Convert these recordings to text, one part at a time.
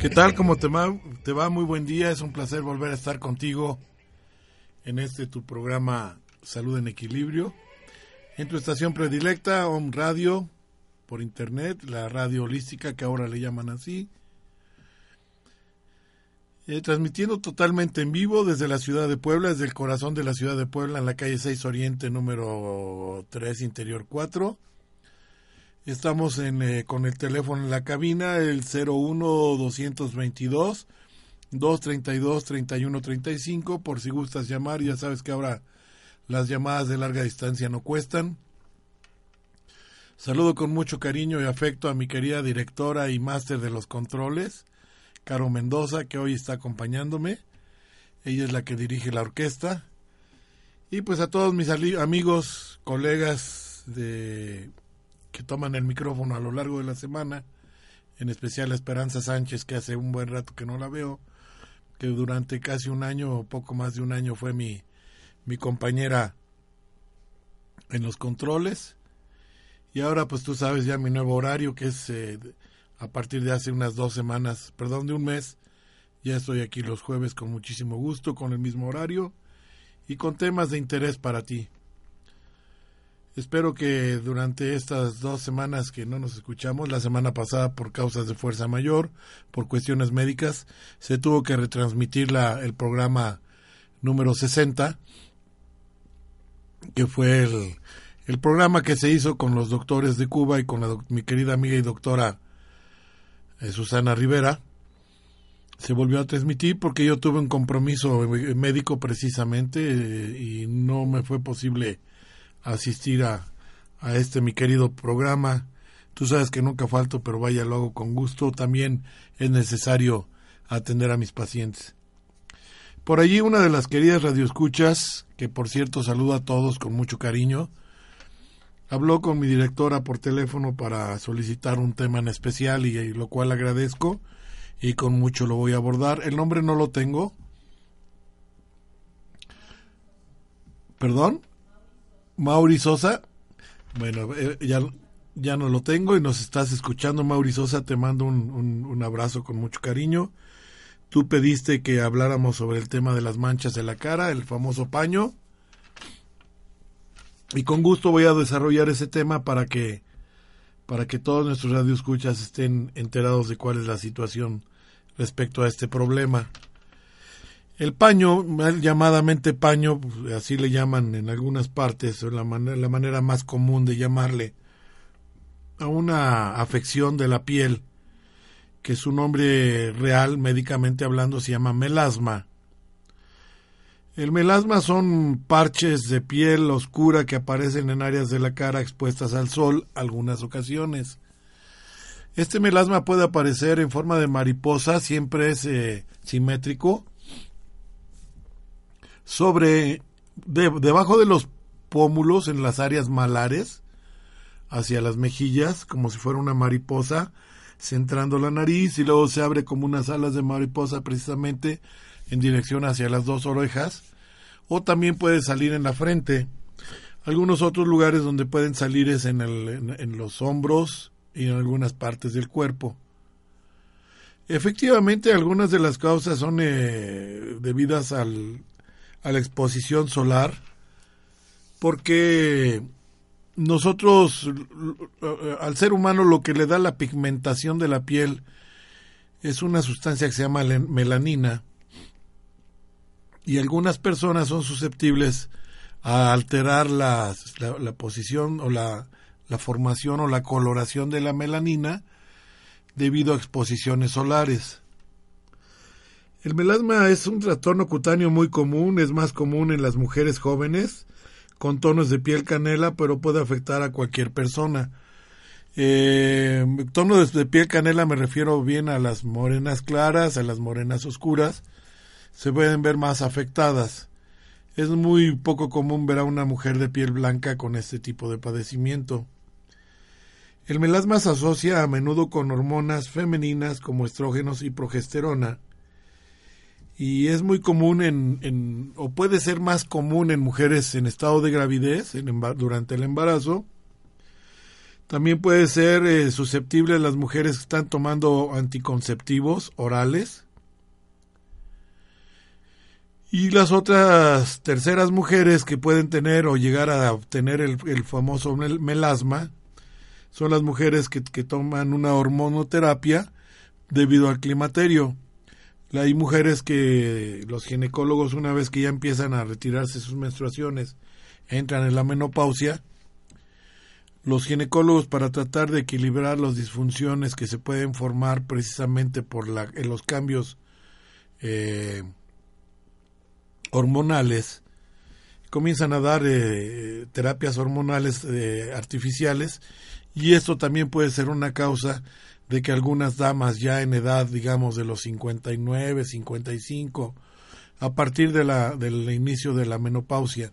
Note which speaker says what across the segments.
Speaker 1: ¿Qué tal? ¿Cómo te va? Te va muy buen día. Es un placer volver a estar contigo en este tu programa Salud en Equilibrio. En tu estación predilecta, Home Radio, por internet, la radio holística que ahora le llaman así. Eh, transmitiendo totalmente en vivo desde la ciudad de Puebla, desde el corazón de la ciudad de Puebla, en la calle 6 Oriente, número 3, Interior 4 Estamos en, eh, con el teléfono en la cabina, el 01-222. 232-3135 por si gustas llamar, ya sabes que ahora las llamadas de larga distancia no cuestan. Saludo con mucho cariño y afecto a mi querida directora y máster de los controles, Caro Mendoza, que hoy está acompañándome. Ella es la que dirige la orquesta. Y pues a todos mis amigos, colegas de que toman el micrófono a lo largo de la semana, en especial a Esperanza Sánchez, que hace un buen rato que no la veo, que durante casi un año o poco más de un año fue mi, mi compañera en los controles. Y ahora pues tú sabes ya mi nuevo horario, que es eh, a partir de hace unas dos semanas, perdón, de un mes. Ya estoy aquí los jueves con muchísimo gusto, con el mismo horario y con temas de interés para ti. Espero que durante estas dos semanas que no nos escuchamos, la semana pasada por causas de fuerza mayor, por cuestiones médicas, se tuvo que retransmitir la, el programa número 60, que fue el, el programa que se hizo con los doctores de Cuba y con la, mi querida amiga y doctora eh, Susana Rivera. Se volvió a transmitir porque yo tuve un compromiso médico precisamente eh, y no me fue posible asistir a, a este mi querido programa. Tú sabes que nunca falto, pero vaya, lo hago con gusto. También es necesario atender a mis pacientes. Por allí una de las queridas radioescuchas, que por cierto saludo a todos con mucho cariño, habló con mi directora por teléfono para solicitar un tema en especial y, y lo cual agradezco y con mucho lo voy a abordar. El nombre no lo tengo. ¿Perdón? Mauri Sosa. Bueno, eh, ya, ya no lo tengo y nos estás escuchando, Mauri Sosa. Te mando un, un, abrazo con mucho cariño. Tú pediste que habláramos sobre el tema de las manchas de la cara, el famoso paño. Y con gusto voy a desarrollar ese tema para que para que todos nuestros radioescuchas estén enterados de cuál es la situación respecto a este problema. El paño, llamadamente paño, así le llaman en algunas partes, la, la manera más común de llamarle a una afección de la piel, que su nombre real, médicamente hablando, se llama melasma. El melasma son parches de piel oscura que aparecen en áreas de la cara expuestas al sol algunas ocasiones. Este melasma puede aparecer en forma de mariposa, siempre es eh, simétrico, sobre debajo de los pómulos en las áreas malares hacia las mejillas como si fuera una mariposa centrando la nariz y luego se abre como unas alas de mariposa precisamente en dirección hacia las dos orejas o también puede salir en la frente. Algunos otros lugares donde pueden salir es en, el, en los hombros y en algunas partes del cuerpo. Efectivamente, algunas de las causas son eh, debidas al, a la exposición solar, porque nosotros, al ser humano, lo que le da la pigmentación de la piel es una sustancia que se llama melanina, y algunas personas son susceptibles a alterar la, la, posición o la, la formación o la coloración de la melanina debido a exposiciones solares. El melasma es un trastorno cutáneo muy común, es más común en las mujeres jóvenes con tonos de piel canela, pero puede afectar a cualquier persona. Eh, tonos de piel canela me refiero bien a las morenas claras, a las morenas oscuras, se pueden ver más afectadas. Es muy poco común ver a una mujer de piel blanca con este tipo de padecimiento. El melasma se asocia a menudo con hormonas femeninas como estrógenos y progesterona y es muy común en, o puede ser más común en mujeres en estado de gravidez durante el embarazo. También puede ser eh, susceptible las mujeres que están tomando anticonceptivos orales. Y las otras terceras mujeres que pueden tener o llegar a obtener el, el famoso melasma son las mujeres que, que toman una hormonoterapia debido al climaterio. Hay mujeres que los ginecólogos una vez que ya empiezan a retirarse sus menstruaciones entran en la menopausia. Los ginecólogos para tratar de equilibrar las disfunciones que se pueden formar precisamente por la, en los cambios eh, hormonales comienzan a dar eh, terapias hormonales eh, artificiales y esto también puede ser una causa de que algunas damas ya en edad, digamos, de los 59, 55, a partir de la, del inicio de la menopausia,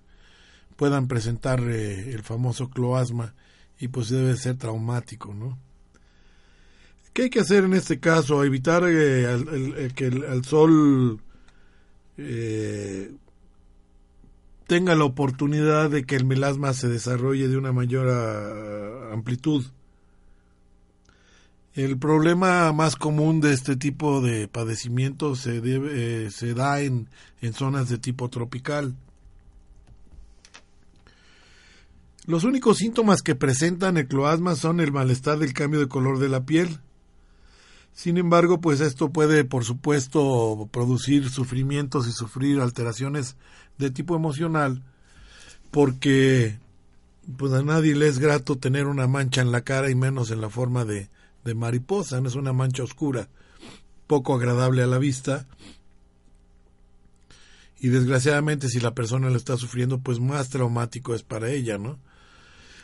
Speaker 1: puedan presentar eh, el famoso cloasma y pues debe ser traumático, ¿no? ¿Qué hay que hacer en este caso? Evitar eh, que el, sol eh, tenga la oportunidad de que el melasma se desarrolle de una mayor ah, amplitud. El problema más común de este tipo de padecimiento se, debe, eh, se da en, en zonas de tipo tropical. Los únicos síntomas que presentan el son el malestar del cambio de color de la piel. Sin embargo, pues esto puede, por supuesto, producir sufrimientos y sufrir alteraciones de tipo emocional, porque pues a nadie le es grato tener una mancha en la cara y menos en la forma de, de mariposa, no es una mancha oscura, poco agradable a la vista. Y desgraciadamente si la persona lo está sufriendo, pues más traumático es para ella, ¿no?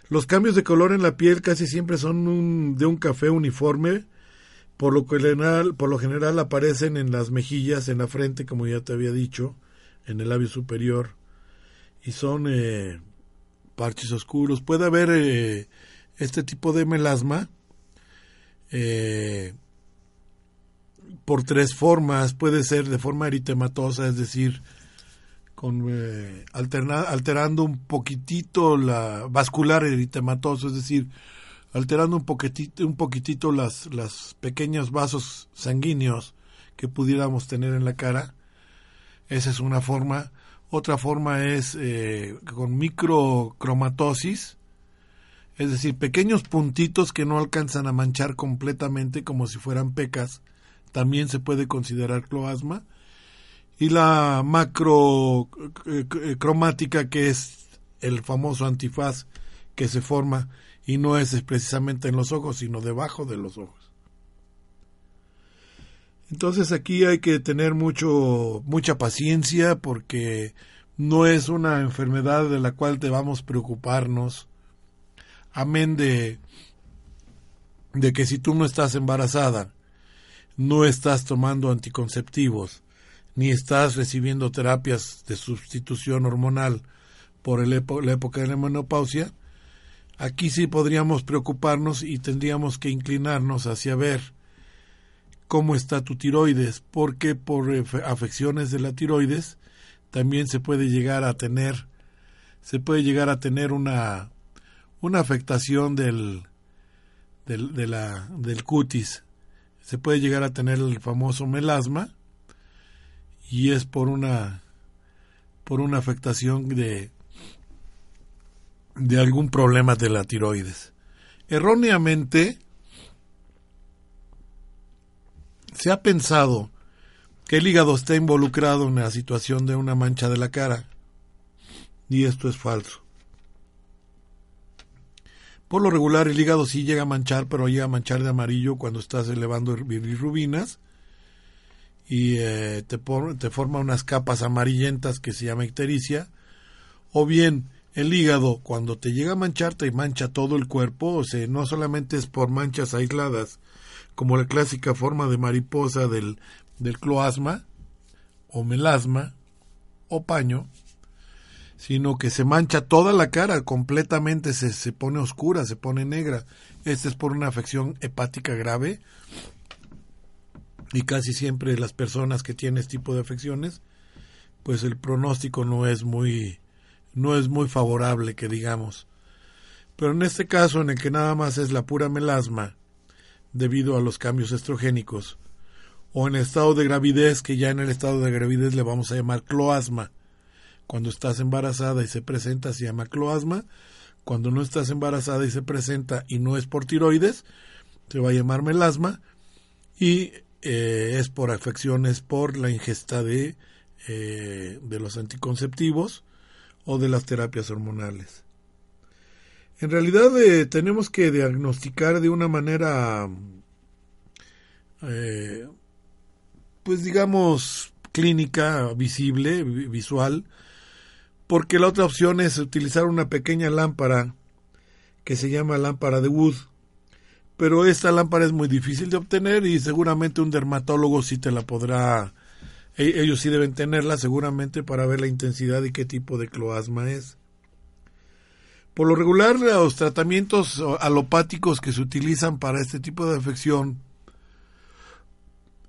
Speaker 1: Los cambios de color en la piel casi siempre son de un café uniforme, por lo, general, por lo general aparecen en las mejillas, en la frente, como ya te había dicho, en el labio superior, y son eh, parches oscuros. Puede haber eh, este tipo de melasma eh, por tres formas. Puede ser de forma eritematosa, es decir, con, eh, alterando un poquitito la vascular eritematoso, es decir, alterando un poquitito, un poquitito las, las pequeños vasos sanguíneos que pudiéramos tener en la cara. Esa es una forma. Otra forma es eh, con microcromatosis, es decir, pequeños puntitos que no alcanzan a manchar completamente como si fueran pecas, también se puede considerar cloasma. Y la macrocromática, que es el famoso antifaz que se forma y no es precisamente en los ojos, sino debajo de los ojos. Entonces aquí hay que tener mucho mucha paciencia porque no es una enfermedad de la cual debamos preocuparnos amén de, de que si tú no estás embarazada, no estás tomando anticonceptivos, ni estás recibiendo terapias de sustitución hormonal por la época de la menopausia, aquí sí podríamos preocuparnos y tendríamos que inclinarnos hacia ver cómo está tu tiroides, porque por afecciones de la tiroides también se puede llegar a tener se puede llegar a tener una una afectación del, del, de la, del cutis. se puede llegar a tener el famoso melasma y es por una por una afectación de de algún problema de la tiroides. Erróneamente se ha pensado que el hígado está involucrado en la situación de una mancha de la cara y esto es falso. Por lo regular el hígado sí llega a manchar, pero llega a manchar de amarillo cuando estás elevando bilirrubinas y eh, te, te, forma unas capas amarillentas que se llama ictericia. O bien el hígado cuando te llega a manchar te mancha todo el cuerpo, o sea, no solamente es por manchas aisladas, como la clásica forma de mariposa del, del cloasma o melasma o paño, sino que se mancha toda la cara, completamente se, se pone oscura, se pone negra. Esta es por una afección hepática grave y casi siempre las personas que tienen este tipo de afecciones, pues el pronóstico no es muy no es muy favorable que digamos. Pero en este caso en el que nada más es la pura melasma debido a los cambios estrogénicos o en estado de gravidez que ya en el estado de gravidez le vamos a llamar cloasma cuando estás embarazada y se presenta se llama cloasma. Cuando no estás embarazada y se presenta y no es por tiroides, se va a llamar melasma. Y eh, es por afecciones por la ingesta de, eh, de los anticonceptivos o de las terapias hormonales. En realidad eh, tenemos que diagnosticar de una manera, pues digamos, clínica, visible, visual, porque la otra opción es utilizar una pequeña lámpara que se llama lámpara de Wood. Pero esta lámpara es muy difícil de obtener y seguramente un dermatólogo sí te la podrá, e-, ellos sí deben tenerla seguramente para ver la intensidad y qué tipo de cloasma es. Por lo regular, los tratamientos alopáticos que se utilizan para este tipo de afección,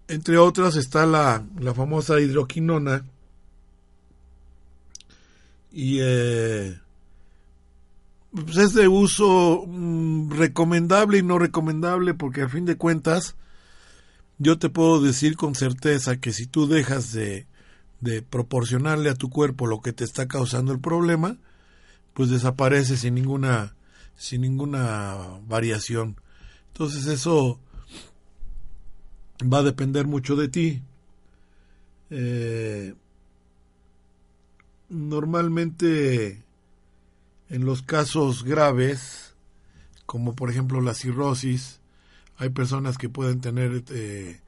Speaker 1: entre otras está la, la famosa hidroquinona, y eh, pues es de uso mm, recomendable y no recomendable porque a fin de cuentas yo te puedo decir con certeza que si tú dejas de, de proporcionarle a tu cuerpo lo que te está causando el problema, pues desaparece sin ninguna sin ninguna variación. Entonces eso va a depender mucho de ti. Eh, normalmente en los casos graves, como por ejemplo la cirrosis, hay personas que pueden tener eh,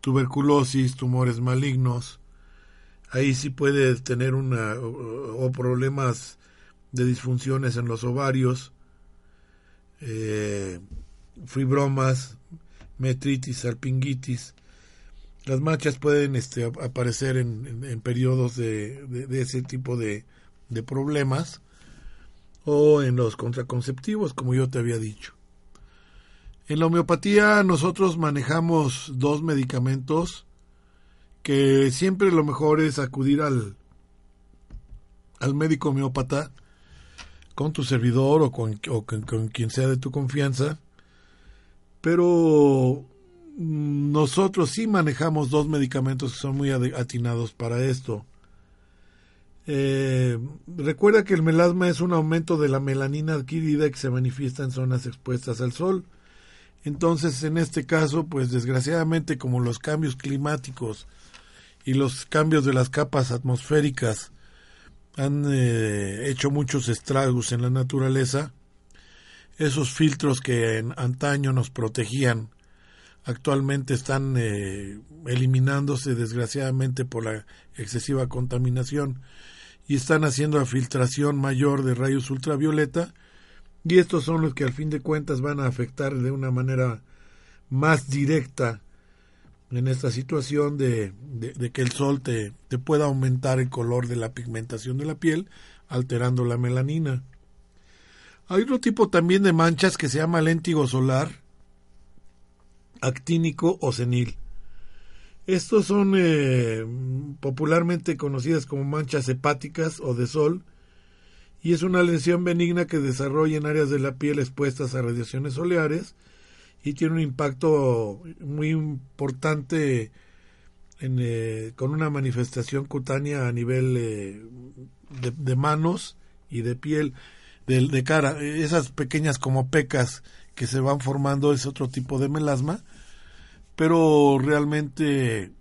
Speaker 1: tuberculosis, tumores malignos, ahí sí puede tener una o, problemas de disfunciones en los ovarios, eh, fibromas, metritis, salpingitis, las manchas pueden este, aparecer en, periodos de, ese tipo de, problemas o en los contraconceptivos, como yo te había dicho. En la homeopatía nosotros manejamos dos medicamentos que siempre lo mejor es acudir al, al médico homeópata con tu servidor o con, o con quien sea de tu confianza, pero nosotros sí manejamos dos medicamentos que son muy atinados para esto. Eh, recuerda que el melasma es un aumento de la melanina adquirida que se manifiesta en zonas expuestas al sol. Entonces, en este caso, pues desgraciadamente como los cambios climáticos y los cambios de las capas atmosféricas han eh, hecho muchos estragos en la naturaleza, esos filtros que en antaño nos protegían actualmente están eh, eliminándose desgraciadamente por la excesiva contaminación y están haciendo la filtración mayor de rayos ultravioleta y estos son los que al fin de cuentas van a afectar de una manera más directa en esta situación de, de, que el sol te, te, pueda aumentar el color de la pigmentación de la piel, alterando la melanina. Hay otro tipo también de manchas que se llama léntigo solar, actínico o senil. Estos son eh, popularmente conocidas como manchas hepáticas o de sol y es una lesión benigna que desarrolla en áreas de la piel expuestas a radiaciones solares y tiene un impacto muy importante eh, con una manifestación cutánea a nivel eh, de, manos y de piel, de, cara. Esas pequeñas como pecas que se van formando es otro tipo de melasma, pero realmente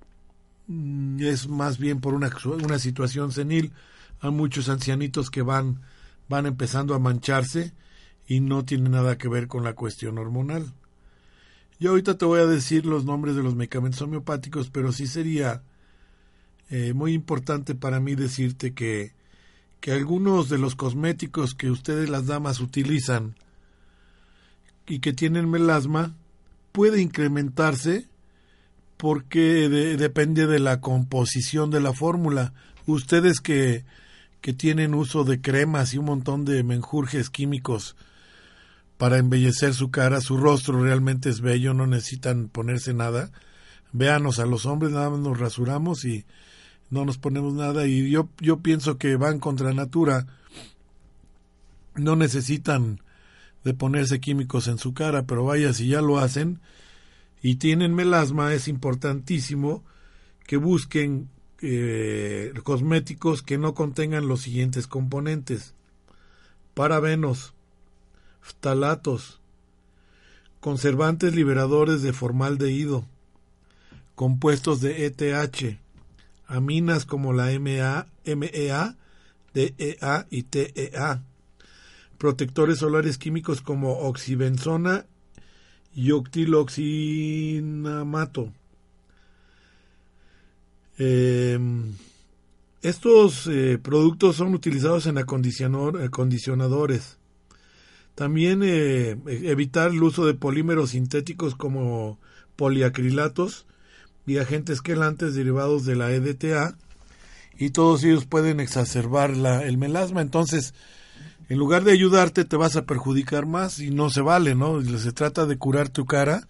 Speaker 1: mm, es más bien por una, una situación senil. Hay muchos ancianitos que van, van empezando a mancharse y no tiene nada que ver con la cuestión hormonal. Yo ahorita te voy a decir los nombres de los medicamentos homeopáticos, pero sí sería eh, muy importante para mí decirte que, que algunos de los cosméticos que ustedes las damas utilizan y que tienen melasma puede incrementarse porque depende de la composición de la fórmula. Ustedes que, que tienen uso de cremas y un montón de menjurjes químicos para embellecer su cara, su rostro realmente es bello, no necesitan ponerse nada. Véanos a los hombres, nada más nos rasuramos y no nos ponemos nada y yo, yo pienso que van contra natura, no necesitan de ponerse químicos en su cara, pero vaya, si ya lo hacen y tienen melasma, es importantísimo que busquen eh, cosméticos que no contengan los siguientes componentes. Parabenos, ftalatos, conservantes liberadores de formaldehído, compuestos de ETH, aminas como la MA, MEA, DEA y TEA, protectores solares químicos como oxibenzona y octiloxinamato. Em, estos eh, productos son utilizados en acondicionadores, también eh, evitar el uso de polímeros sintéticos como poliacrilatos y agentes quelantes derivados de la EDTA y todos ellos pueden exacerbar el melasma. Entonces, en lugar de ayudarte, te vas a perjudicar más y no se vale, ¿no? Se trata de curar tu cara,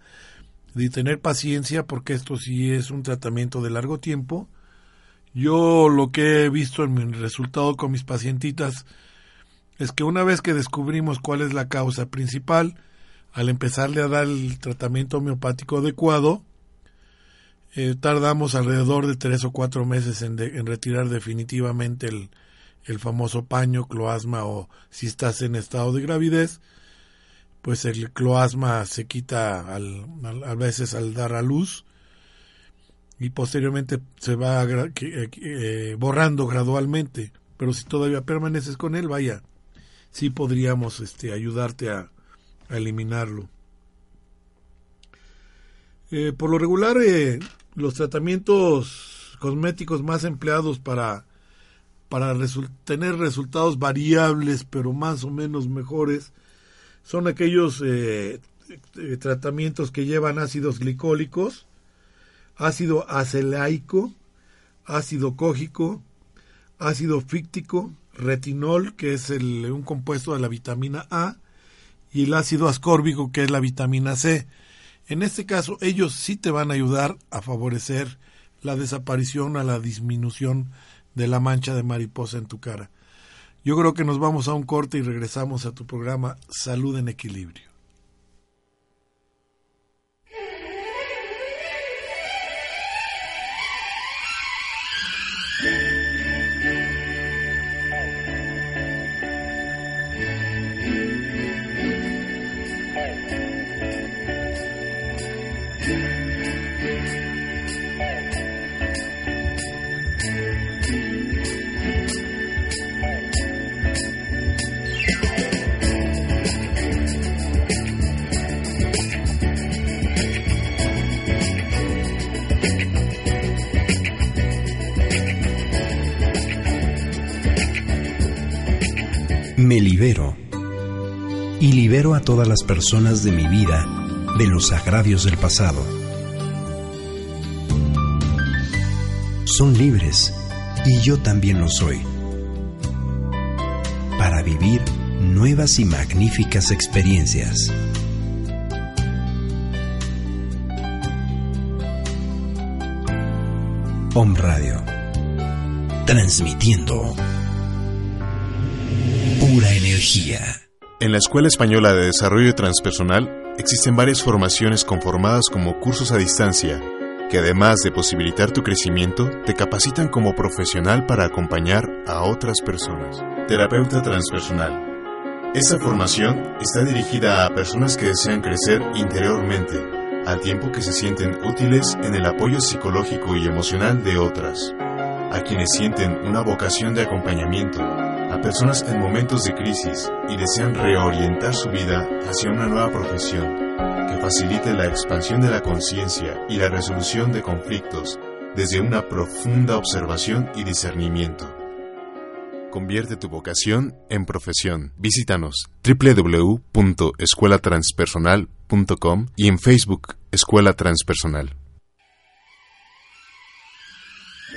Speaker 1: de tener paciencia porque esto sí es un tratamiento de largo tiempo. Yo lo que he visto en mi resultado con mis pacientitas es que una vez que descubrimos cuál es la causa principal, al empezarle a dar el tratamiento homeopático adecuado, eh, tardamos alrededor de tres o cuatro meses en, retirar definitivamente el, el, famoso paño, cloasma o si estás en estado de gravidez, pues el cloasma se quita al, a veces al dar a luz y posteriormente se va eh, eh, borrando gradualmente. Pero si todavía permaneces con él, vaya, sí podríamos este, ayudarte a, eliminarlo. Eh, por lo regular, los tratamientos cosméticos más empleados para, para tener resultados variables, pero más o menos mejores, son aquellos eh, tratamientos que llevan ácidos glicólicos, ácido acelaico, ácido cógico, ácido fíctico, retinol, que es el, un compuesto de la vitamina A, y el ácido ascórbico, que es la vitamina C. En este caso, ellos sí te van a ayudar a favorecer la desaparición, a la disminución de la mancha de mariposa en tu cara. Yo creo que nos vamos a un corte y regresamos a tu programa Salud en Equilibrio.
Speaker 2: Me libero y libero a todas las personas de mi vida de los agravios del pasado. Son libres y yo también lo soy para vivir nuevas y magníficas experiencias. Om Radio, transmitiendo pura energía.
Speaker 3: En la Escuela Española de Desarrollo Transpersonal existen varias formaciones conformadas como cursos a distancia, que además de posibilitar tu crecimiento, te capacitan como profesional para acompañar a otras personas. Terapeuta transpersonal. Esta formación está dirigida a personas que desean crecer interiormente, al tiempo que se sienten útiles en el apoyo psicológico y emocional de otras, a quienes sienten una vocación de acompañamiento, a personas en momentos de crisis y desean reorientar su vida hacia una nueva profesión que facilite la expansión de la conciencia y la resolución de conflictos desde una profunda observación y discernimiento. Convierte tu vocación en profesión. Visítanos www.escuelatranspersonal.com y en Facebook Escuela Transpersonal.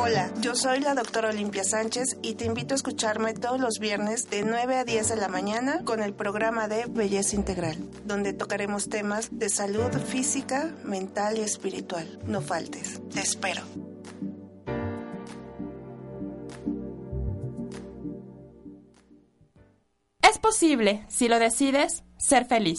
Speaker 4: Hola, yo soy la doctora Olimpia Sánchez y te invito a escucharme todos los viernes de 9 a 10 de la mañana con el programa de Belleza Integral, donde tocaremos temas de salud física, mental y espiritual. No faltes, te espero.
Speaker 5: Es posible, si lo decides, ser feliz.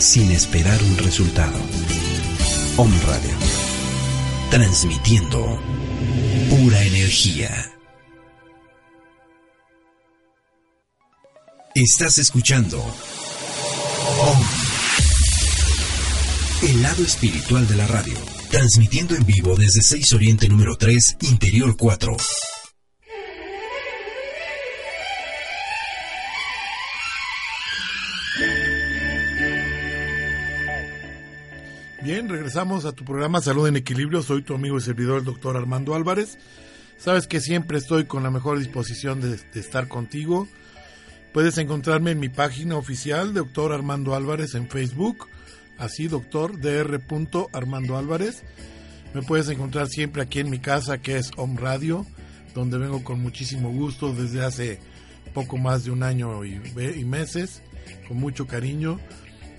Speaker 2: sin esperar un resultado. Om Radio. Transmitiendo pura energía. Estás escuchando Om. El lado espiritual de la radio. Transmitiendo en vivo desde 6 Oriente número 3, Interior 4.
Speaker 1: Bien, regresamos a tu programa Salud en Equilibrio. Soy tu amigo y servidor, el doctor Armando Álvarez. Sabes que siempre estoy con la mejor disposición de, estar contigo. Puedes encontrarme en mi página oficial, doctor Armando Álvarez, en Facebook. Así, doctor Dr. Armando Álvarez. Me puedes encontrar siempre aquí en mi casa, que es Home Radio, donde vengo con muchísimo gusto desde hace poco más de un año y meses, con mucho cariño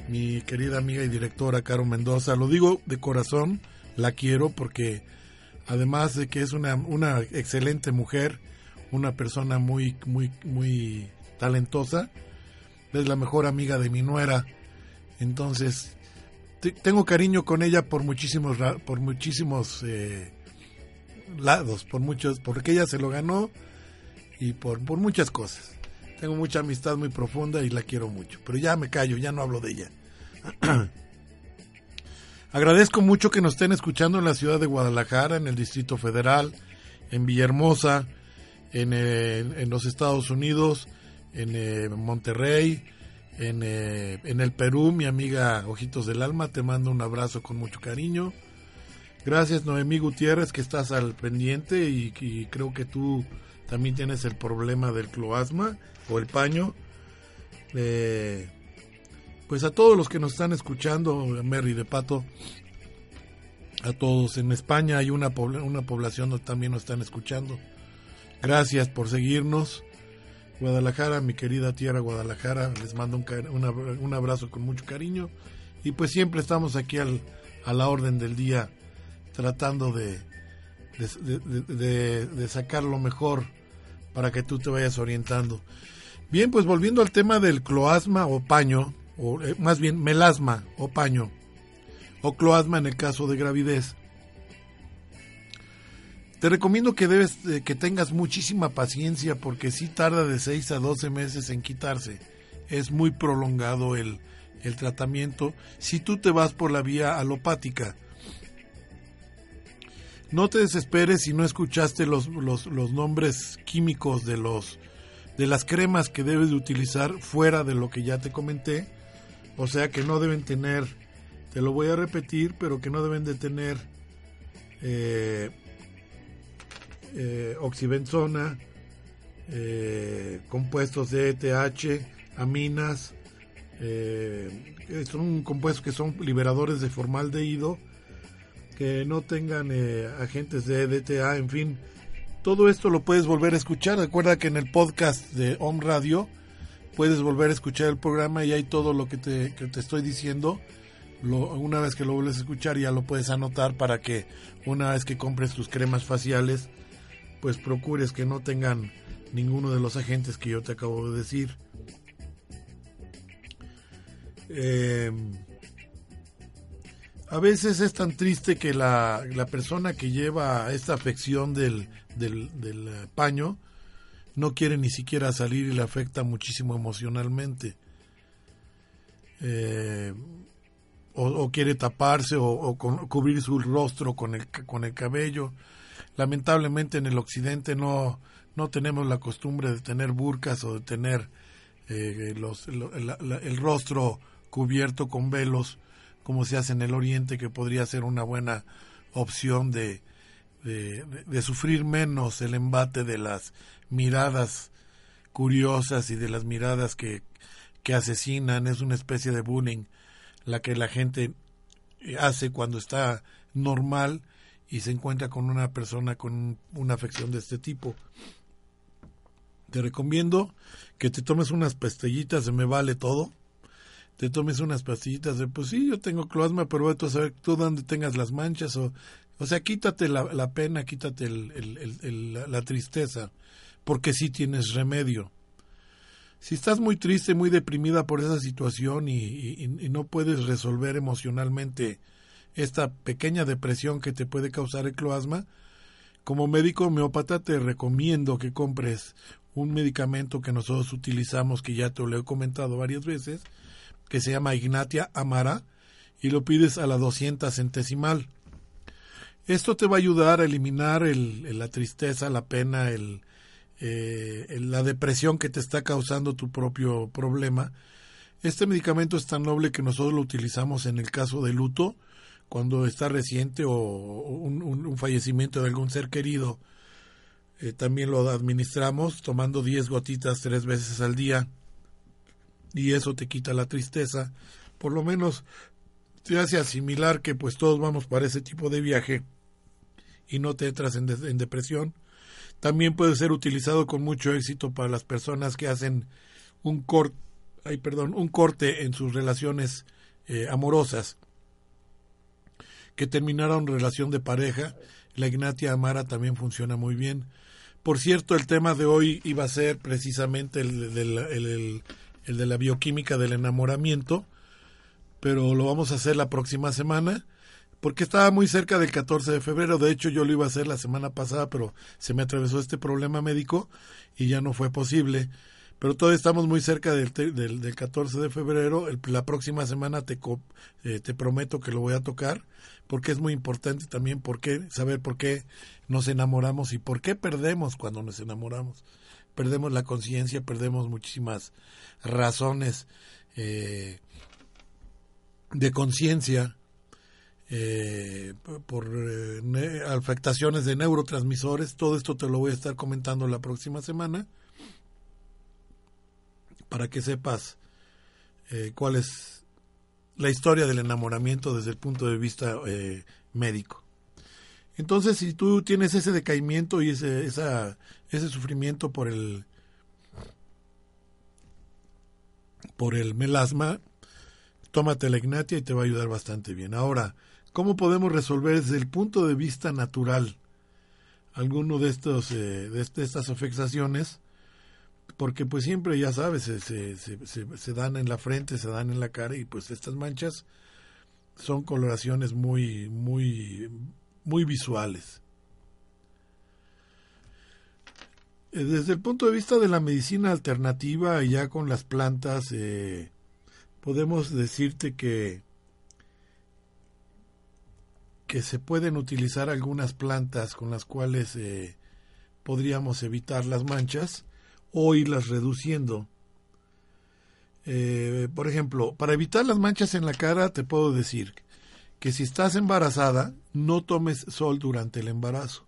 Speaker 1: mi querida amiga y directora Caro Mendoza. Lo digo de corazón, la quiero porque además de que es una, una excelente mujer, una persona muy, muy, muy talentosa, es la mejor amiga de mi nuera. Entonces, tengo cariño con ella por muchísimos, por muchísimos eh, lados, por muchos, porque ella se lo ganó y por, por muchas cosas. Tengo mucha amistad muy profunda y la quiero mucho. Pero ya me callo, ya no hablo de ella. Agradezco mucho que nos estén escuchando en la ciudad de Guadalajara, en el Distrito Federal, en Villahermosa, en, eh, en los Estados Unidos, en eh, Monterrey, en, eh, en el Perú, mi amiga Ojitos del Alma, te mando un abrazo con mucho cariño. Gracias Noemí Gutiérrez que estás al pendiente y, y creo que tú también tienes el problema del cloasma o el paño. Eh, pues a todos los que nos están escuchando, Mary de Pato, a todos. En España hay una, una población donde también nos están escuchando. Gracias por seguirnos. Guadalajara, mi querida tierra Guadalajara, les mando un, un abrazo con mucho cariño. Y pues siempre estamos aquí al, a la orden del día tratando de, de, sacar lo mejor para que tú te vayas orientando. Bien, pues volviendo al tema del cloasma o paño, o eh, más bien melasma o paño, o cloasma en el caso de gravidez. Te recomiendo que debes que tengas muchísima paciencia porque si tarda de 6 a 12 meses en quitarse. Es muy prolongado el, el tratamiento si tú te vas por la vía alopática. No te desesperes si no escuchaste los, los, los nombres químicos de, los, de las cremas que debes de utilizar fuera de lo que ya te comenté. O sea que no deben tener, te lo voy a repetir, pero que no deben de tener eh, eh, oxibenzona, eh, compuestos de ETH, aminas, son compuestos que son liberadores de formaldehído que no tengan eh, agentes de DTA, en fin. Todo esto lo puedes volver a escuchar. Recuerda que en el podcast de Home Radio puedes volver a escuchar el programa y hay todo lo que te, te estoy diciendo. Una vez que lo vuelves a escuchar ya lo puedes anotar para que una vez que compres tus cremas faciales, pues procures que no tengan ninguno de los agentes que yo te acabo de decir. Eh, a veces es tan triste que la, la persona que lleva esta afección del, del, paño no quiere ni siquiera salir y le afecta muchísimo emocionalmente. Eh, o, quiere taparse o, cubrir su rostro con el, con el cabello. Lamentablemente en el occidente no, no tenemos la costumbre de tener burcas o de tener eh, el rostro cubierto con velos como se hace en el Oriente, que podría ser una buena opción de, de, sufrir menos el embate de las miradas curiosas y de las miradas que, que asesinan. Es una especie de bullying la que la gente hace cuando está normal y se encuentra con una persona con una afección de este tipo. Te recomiendo que te tomes unas pastillitas se Me Vale Todo te tomes unas pastillitas de, pues sí, yo tengo cloasma, pero voy a saber tú dónde tengas las manchas o, o sea, quítate la, la pena, quítate el, el, la, tristeza, porque sí tienes remedio. Si estás muy triste, muy deprimida por esa situación y, y, no puedes resolver emocionalmente esta pequeña depresión que te puede causar el cloasma, como médico homeópata te recomiendo que compres un medicamento que nosotros utilizamos, que ya te lo he comentado varias veces, que se llama Ignatia Amara y lo pides a la 200 centesimal. Esto te va a ayudar a eliminar el, la tristeza, la pena, eh, la depresión que te está causando tu propio problema. Este medicamento es tan noble que nosotros lo utilizamos en el caso de luto, cuando está reciente o un, fallecimiento de algún ser querido. Eh, también lo administramos tomando 10 gotitas tres veces al día y eso te quita la tristeza, por lo menos te hace asimilar que pues todos vamos para ese tipo de viaje y no te entras en, depresión. También puede ser utilizado con mucho éxito para las personas que hacen un corte, ay, perdón, un corte en sus relaciones eh, amorosas, que terminaron relación de pareja. La Ignatia Amara también funciona muy bien. Por cierto, el tema de hoy iba a ser precisamente el, el, el de la bioquímica del enamoramiento, pero lo vamos a hacer la próxima semana, porque estaba muy cerca del 14 de febrero, de hecho yo lo iba a hacer la semana pasada, pero se me atravesó este problema médico y ya no fue posible. Pero todavía estamos muy cerca del, del, del 14 de febrero. la próxima semana te, eh, te prometo que lo voy a tocar, porque es muy importante también por qué, saber por qué nos enamoramos y por qué perdemos cuando nos enamoramos perdemos la conciencia, perdemos muchísimas razones eh, de conciencia eh, por eh, afectaciones de neurotransmisores. Todo esto te lo voy a estar comentando la próxima semana para que sepas cuál es la historia del enamoramiento desde el punto de vista médico. Entonces, si tú tienes ese decaimiento y ese, esa, ese sufrimiento por el por el melasma, tómate la ignatia y te va a ayudar bastante bien. Ahora, ¿Cómo podemos resolver desde el punto de vista natural alguno de estos eh, de, estas afectaciones? Porque pues siempre, ya sabes, se, se, se, se, dan en la frente, se dan en la cara y pues estas manchas son coloraciones muy, muy, muy visuales. Eh, desde el punto de vista de la medicina alternativa, ya con las plantas, eh, podemos decirte que, que se pueden utilizar algunas plantas con las cuales eh, podríamos evitar las manchas o irlas reduciendo. por ejemplo, para evitar las manchas en la cara, te puedo decir que si estás embarazada, no tomes sol durante el embarazo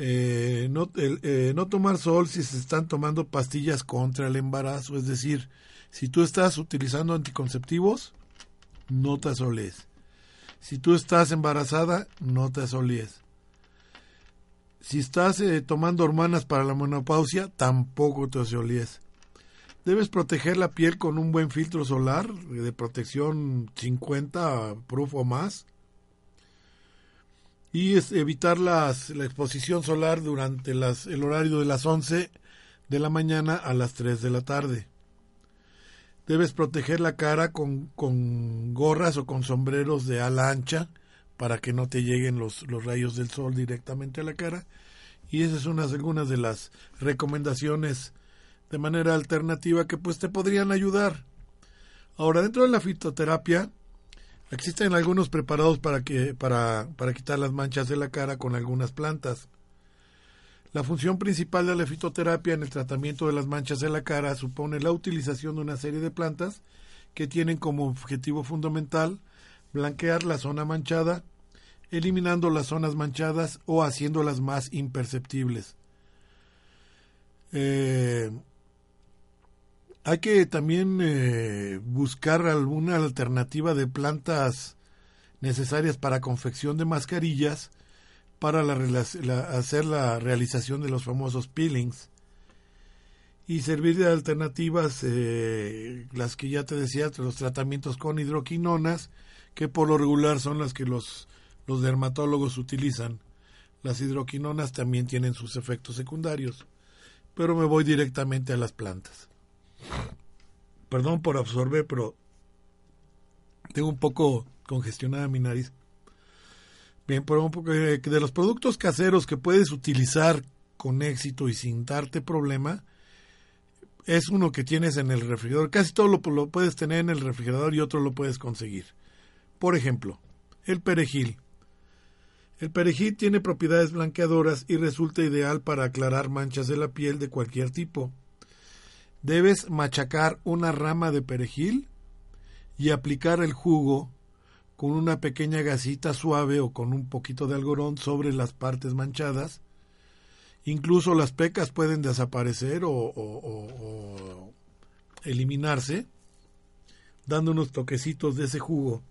Speaker 1: eh, no, eh, no tomar sol si se están tomando pastillas contra el embarazo, es decir, si tú estás utilizando anticonceptivos, no te asoles. Si tú estás embarazada, no te asoles. Si estás eh, tomando hormonas para la menopausia, tampoco te asoles. Debes proteger la piel con un buen filtro solar de protección 50 proof o más y es evitar la exposición solar durante el horario de las 11 de la mañana a las 3 de la tarde. Debes proteger la cara con, gorras o con sombreros de ala ancha para que no te lleguen los, los rayos del sol directamente a la cara. Y esas son algunas de las recomendaciones de manera alternativa que pues te podrían ayudar. Ahora, dentro de la fitoterapia, Existen algunos preparados para, que, para, para quitar las manchas de la cara con algunas plantas. La función principal de la fitoterapia en el tratamiento de las manchas de la cara supone la utilización de una serie de plantas que tienen como objetivo fundamental blanquear la zona manchada, eliminando las zonas manchadas o haciéndolas más imperceptibles. Eh, hay que también eh, buscar alguna alternativa de plantas necesarias para confección de mascarillas para hacer la realización de los famosos peelings y servir de alternativas eh, las que ya te decía los tratamientos con hidroquinonas que por lo regular son las que los los dermatólogos utilizan. Las hidroquinonas también tienen sus efectos secundarios pero me voy directamente a las plantas Perdón por absorber, pero tengo un poco congestionada mi nariz. Bien, pero un poco eh, de los productos caseros que puedes utilizar con éxito y sin darte problema, es uno que tienes en el refrigerador. Casi todo lo, lo, puedes tener en el refrigerador y otro lo puedes conseguir. Por ejemplo, el perejil. El perejil tiene propiedades blanqueadoras y resulta ideal para aclarar manchas de la piel de cualquier tipo. Debes machacar una rama de perejil y aplicar el jugo con una pequeña gasita suave o con un poquito de algodón sobre las partes manchadas. Incluso las pecas pueden desaparecer o, eliminarse dando unos toquecitos de ese jugo.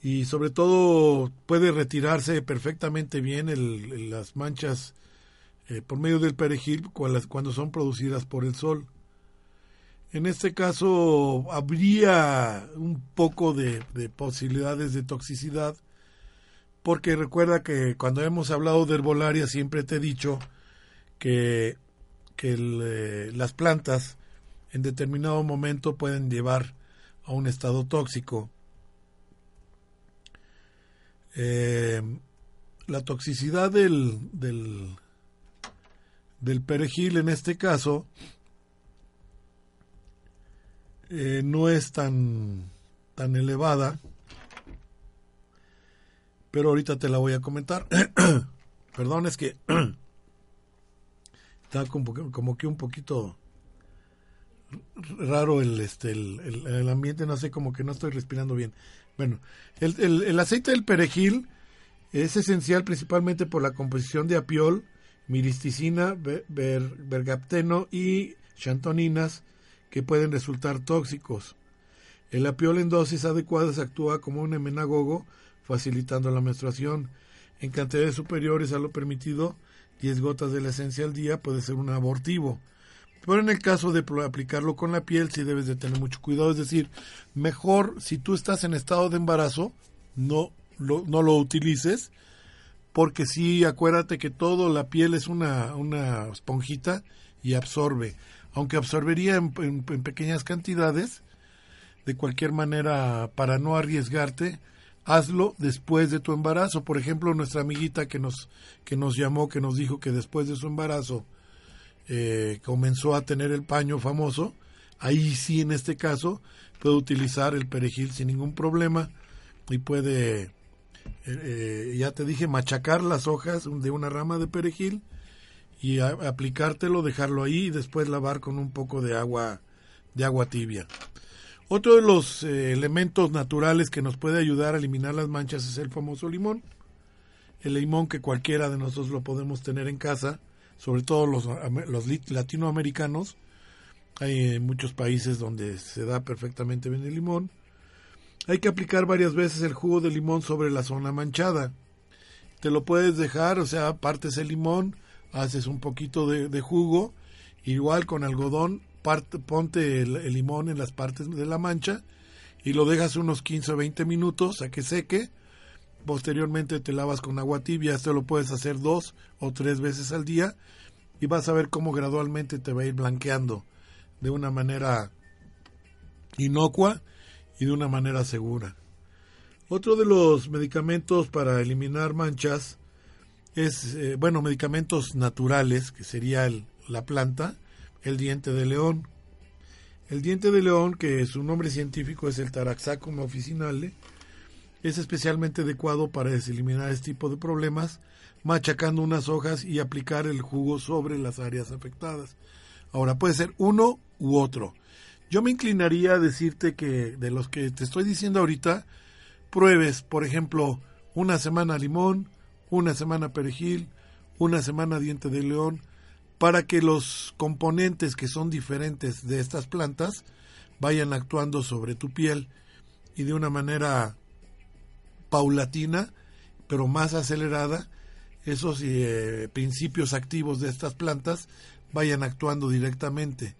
Speaker 1: Y sobre todo puede retirarse perfectamente bien el, las manchas eh, por medio del perejil cuando son producidas por el sol. En este caso habría un poco de, posibilidades de toxicidad, porque recuerda que cuando hemos hablado de herbolaria siempre te he dicho que, eh, las plantas en determinado momento pueden llevar a un estado tóxico. Eh, la toxicidad del, del, del perejil en este caso eh, no es tan, tan elevada, pero ahorita te la voy a comentar. Perdón, es que está como, que un poquito raro el, este, el, el, ambiente, no sé, como que no estoy respirando bien. Bueno, el, el, aceite del perejil es esencial principalmente por la composición de apiol, miristicina, bergapteno y xantoninas que pueden resultar tóxicos. El apiol en dosis adecuadas actúa como un emenagogo, facilitando la menstruación. En cantidades superiores a lo permitido, 10 gotas de la esencia al día puede ser un abortivo. Pero en el caso de aplicarlo con la piel, sí debes de tener mucho cuidado. Es decir, mejor si tú estás en estado de embarazo, no lo, no lo utilices, porque sí, acuérdate que todo, la piel es una, una esponjita y absorbe. Aunque absorbería en, pequeñas cantidades, de cualquier manera, para no arriesgarte, hazlo después de tu embarazo. Por ejemplo, nuestra amiguita que nos, que nos llamó, que nos dijo que después de su embarazo eh, comenzó a tener el paño famoso, ahí sí en este caso puede utilizar el perejil sin ningún problema y puede, eh, eh, ya te dije, machacar las hojas de una rama de perejil y aplicártelo, dejarlo ahí y después lavar con un poco de agua, de agua tibia. Otro de los elementos naturales que nos puede ayudar a eliminar las manchas es el famoso limón. El limón que cualquiera de nosotros lo podemos tener en casa sobre todo los, los latinoamericanos. Hay muchos países donde se da perfectamente bien el limón. Hay que aplicar varias veces el jugo de limón sobre la zona manchada. Te lo puedes dejar, o sea, partes el limón, haces un poquito de, jugo, igual con algodón, ponte el, el, limón en las partes de la mancha y lo dejas unos 15 o 20 minutos a que seque. Posteriormente te lavas con agua tibia, esto lo puedes hacer dos o tres veces al día y vas a ver cómo gradualmente te va a ir blanqueando de una manera inocua y de una manera segura. Otro de los medicamentos para eliminar manchas es, eh, bueno, medicamentos naturales, que sería el, la planta, el diente de león. El diente de león, que su nombre científico es el Taraxacum officinale, es especialmente adecuado para eliminar este tipo de problemas machacando unas hojas y aplicar el jugo sobre las áreas afectadas. Ahora puede ser uno u otro. Yo me inclinaría a decirte que de los que te estoy diciendo ahorita, pruebes, por ejemplo, una semana limón, una semana perejil, una semana diente de león, para que los componentes que son diferentes de estas plantas vayan actuando sobre tu piel y de una manera paulatina, pero más acelerada, esos eh, principios activos de estas plantas vayan actuando directamente.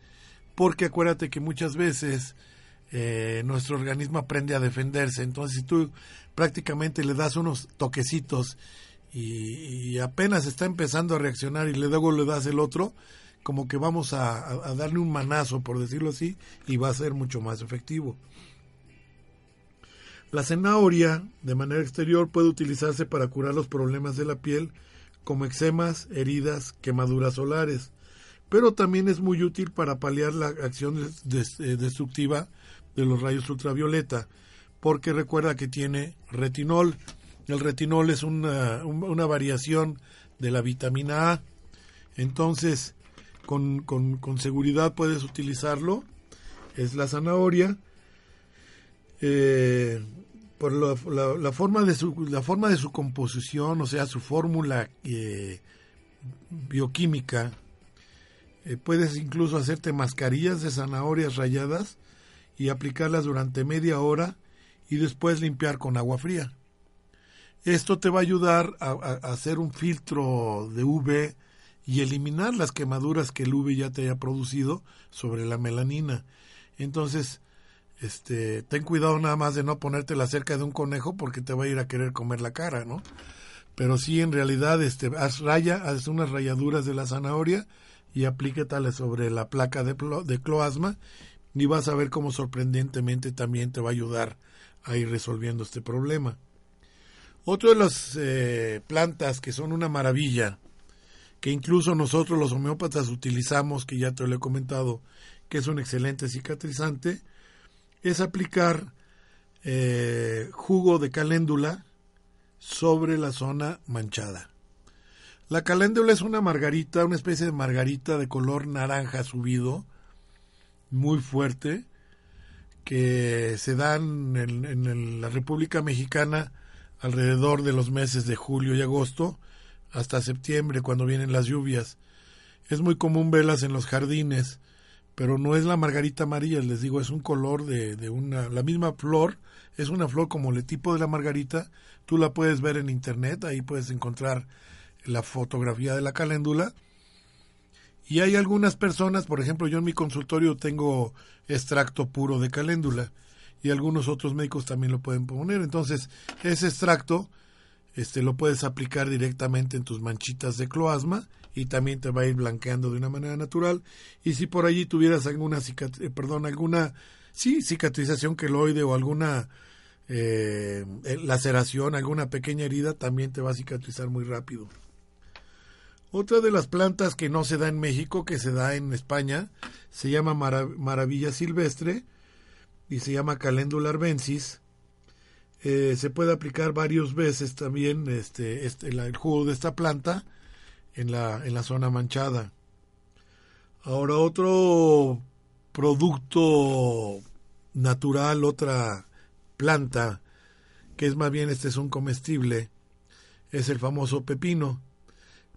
Speaker 1: Porque acuérdate que muchas veces eh, nuestro organismo aprende a defenderse. Entonces, si tú prácticamente le das unos toquecitos y, apenas está empezando a reaccionar y luego le das el otro, como que vamos a darle un manazo, por decirlo así, y va a ser mucho más efectivo. La zanahoria, de manera exterior, puede utilizarse para curar los problemas de la piel, como eczemas, heridas, quemaduras solares, pero también es muy útil para paliar la acción eh, destructiva de los rayos ultravioleta, porque recuerda que tiene retinol. El retinol es una, una variación de la vitamina A, entonces con, con, seguridad puedes utilizarlo. Es la zanahoria. Eh, por la, forma de su, la forma de su composición, o sea, su fórmula eh, bioquímica, eh, puedes incluso hacerte mascarillas de zanahorias rayadas y aplicarlas durante media hora y después limpiar con agua fría. Esto te va a ayudar a, hacer un filtro de UV y eliminar las quemaduras que el UV ya te haya producido sobre la melanina. Entonces, este, ten cuidado nada más de no ponértela cerca de un conejo porque te va a ir a querer comer la cara, ¿no? Pero sí, en realidad, este, haz raya, haz unas rayaduras de la zanahoria y aplíquetale sobre la placa de, de cloasma y vas a ver cómo sorprendentemente también te va a ayudar a ir resolviendo este problema. Otro de las eh, plantas que son una maravilla, que incluso nosotros los homeópatas utilizamos, que ya te lo he comentado, que es un excelente cicatrizante, es aplicar eh, jugo de caléndula sobre la zona manchada. La caléndula es una margarita, una especie de margarita de color naranja subido, muy fuerte, que se dan en, la República Mexicana alrededor de los meses de julio y agosto hasta septiembre cuando vienen las lluvias. Es muy común verlas en los jardines pero no es la margarita amarilla, les digo, es un color de, de una, la misma flor, es una flor como el tipo de la margarita, tú la puedes ver en internet, ahí puedes encontrar la fotografía de la caléndula, Y hay algunas personas, por ejemplo, yo en mi consultorio tengo extracto puro de caléndula y algunos otros médicos también lo pueden poner. Entonces, ese extracto este lo puedes aplicar directamente en tus manchitas de cloasma y también te va a ir blanqueando de una manera natural. Y si por allí tuvieras alguna eh, perdón, alguna sí, cicatrización queloide o alguna eh, laceración, alguna pequeña herida, también te va a cicatrizar muy rápido. Otra de las plantas que no se da en México, que se da en España, se llama maravilla silvestre y se llama Calendula arbensis. Eh, se puede aplicar varias veces también este, este el jugo de esta planta en la, en la zona manchada. Ahora otro producto natural, otra planta, que es más bien este es un comestible, es el famoso pepino.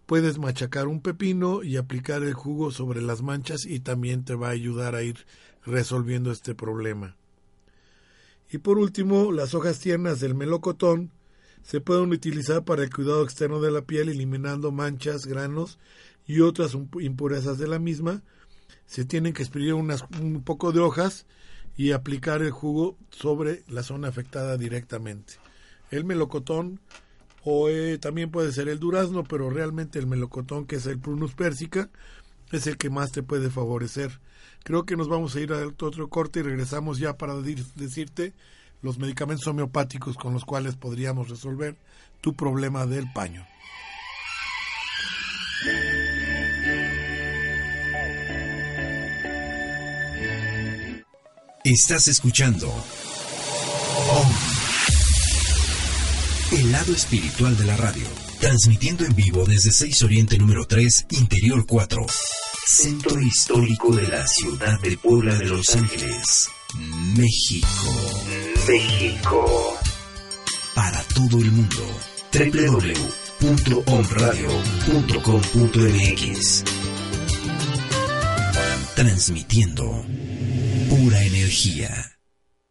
Speaker 1: Puedes machacar un pepino y aplicar el jugo sobre las manchas y también te va a ayudar a ir resolviendo este problema. Y por último, las hojas tiernas del melocotón se pueden utilizar para el cuidado externo de la piel, eliminando manchas, granos y otras impurezas de la misma. Se tienen que exprimir un poco de hojas y aplicar el jugo sobre la zona afectada directamente. El melocotón o eh, también puede ser el durazno, pero realmente el melocotón, que es el prunus persica, es el que más te puede favorecer. Creo que nos vamos a ir a otro corte y regresamos ya para decirte los medicamentos homeopáticos con los cuales podríamos resolver tu problema del paño.
Speaker 2: Estás escuchando El lado espiritual de la radio, transmitiendo en vivo desde 6 Oriente número 3, Interior 4, Centro Histórico de la Ciudad de Puebla de Los Ángeles, México. México. Para todo el mundo. www.omradio.com.mx Transmitiendo pura energía.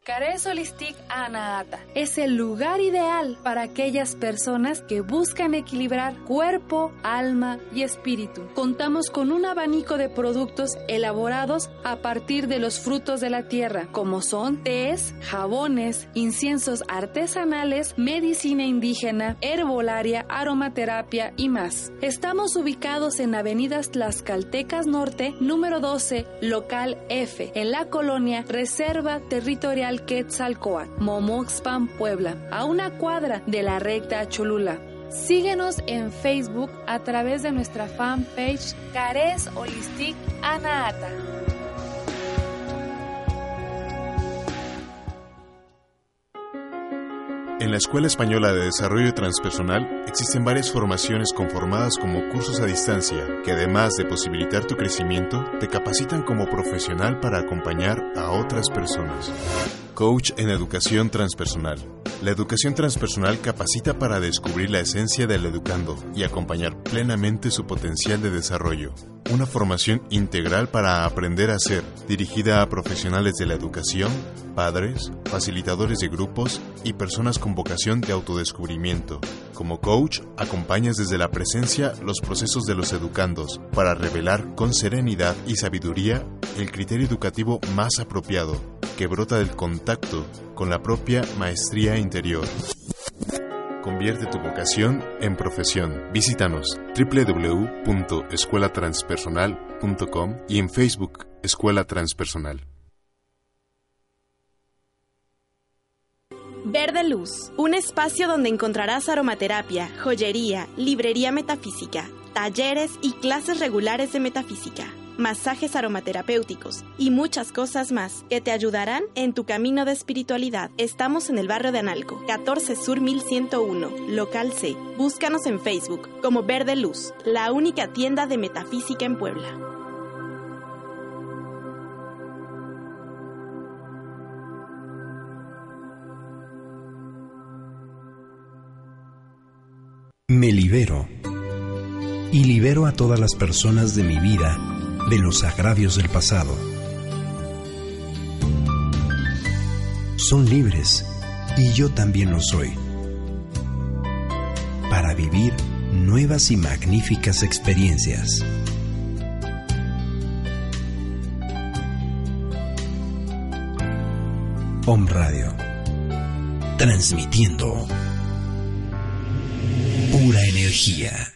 Speaker 6: Cares Holistic Anaata es el lugar ideal para aquellas personas que buscan equilibrar cuerpo, alma y espíritu. Contamos con un abanico de productos elaborados a partir de los frutos de la tierra, como son tés, jabones, inciensos artesanales, medicina indígena, herbolaria, aromaterapia y más. Estamos ubicados en Avenidas Tlaxcaltecas Norte, número 12, local F, en la colonia Reserva Territorial Quetzalcoatl, Momoxpan, Puebla, a una cuadra de la recta Cholula. Síguenos en Facebook a través de nuestra fanpage Cares Holistic Anaata.
Speaker 3: En la Escuela Española de Desarrollo Transpersonal existen varias formaciones conformadas como cursos a distancia que además de posibilitar tu crecimiento, te capacitan como profesional para acompañar a otras personas. Coach en Educación Transpersonal. La educación transpersonal capacita para descubrir la esencia del educando y acompañar plenamente su potencial de desarrollo. Una formación integral para aprender a ser, dirigida a profesionales de la educación, padres, facilitadores de grupos y personas con vocación de autodescubrimiento. Como coach, acompañas desde la presencia los procesos de los educandos para revelar con serenidad y sabiduría el criterio educativo más apropiado, que brota del contacto con la propia maestría interior. Convierte tu vocación en profesión. Visítanos www.escuelatranspersonal.com y en Facebook Escuela Transpersonal.
Speaker 7: Verde Luz, un espacio donde encontrarás aromaterapia, joyería, librería metafísica, talleres y clases regulares de metafísica masajes aromaterapéuticos y muchas cosas más que te ayudarán en tu camino de espiritualidad. Estamos en el barrio de Analco, 14 Sur 1101, local C. Búscanos en Facebook como Verde Luz, la única tienda de metafísica en Puebla.
Speaker 2: Me libero y libero a todas las personas de mi vida de los agravios del pasado. Son libres y yo también lo soy para vivir nuevas y magníficas experiencias. Om Radio. Transmitiendo pura energía.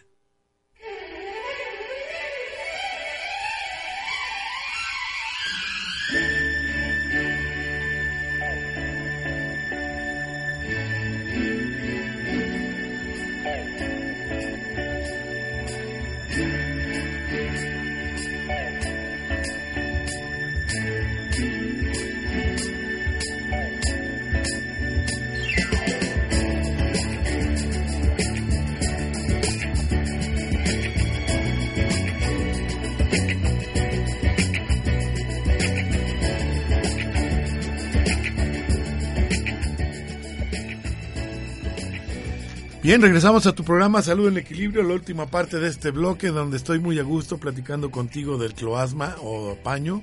Speaker 1: Bien, regresamos a tu programa Salud en Equilibrio, la última parte de este bloque donde estoy muy a gusto platicando contigo del cloasma o paño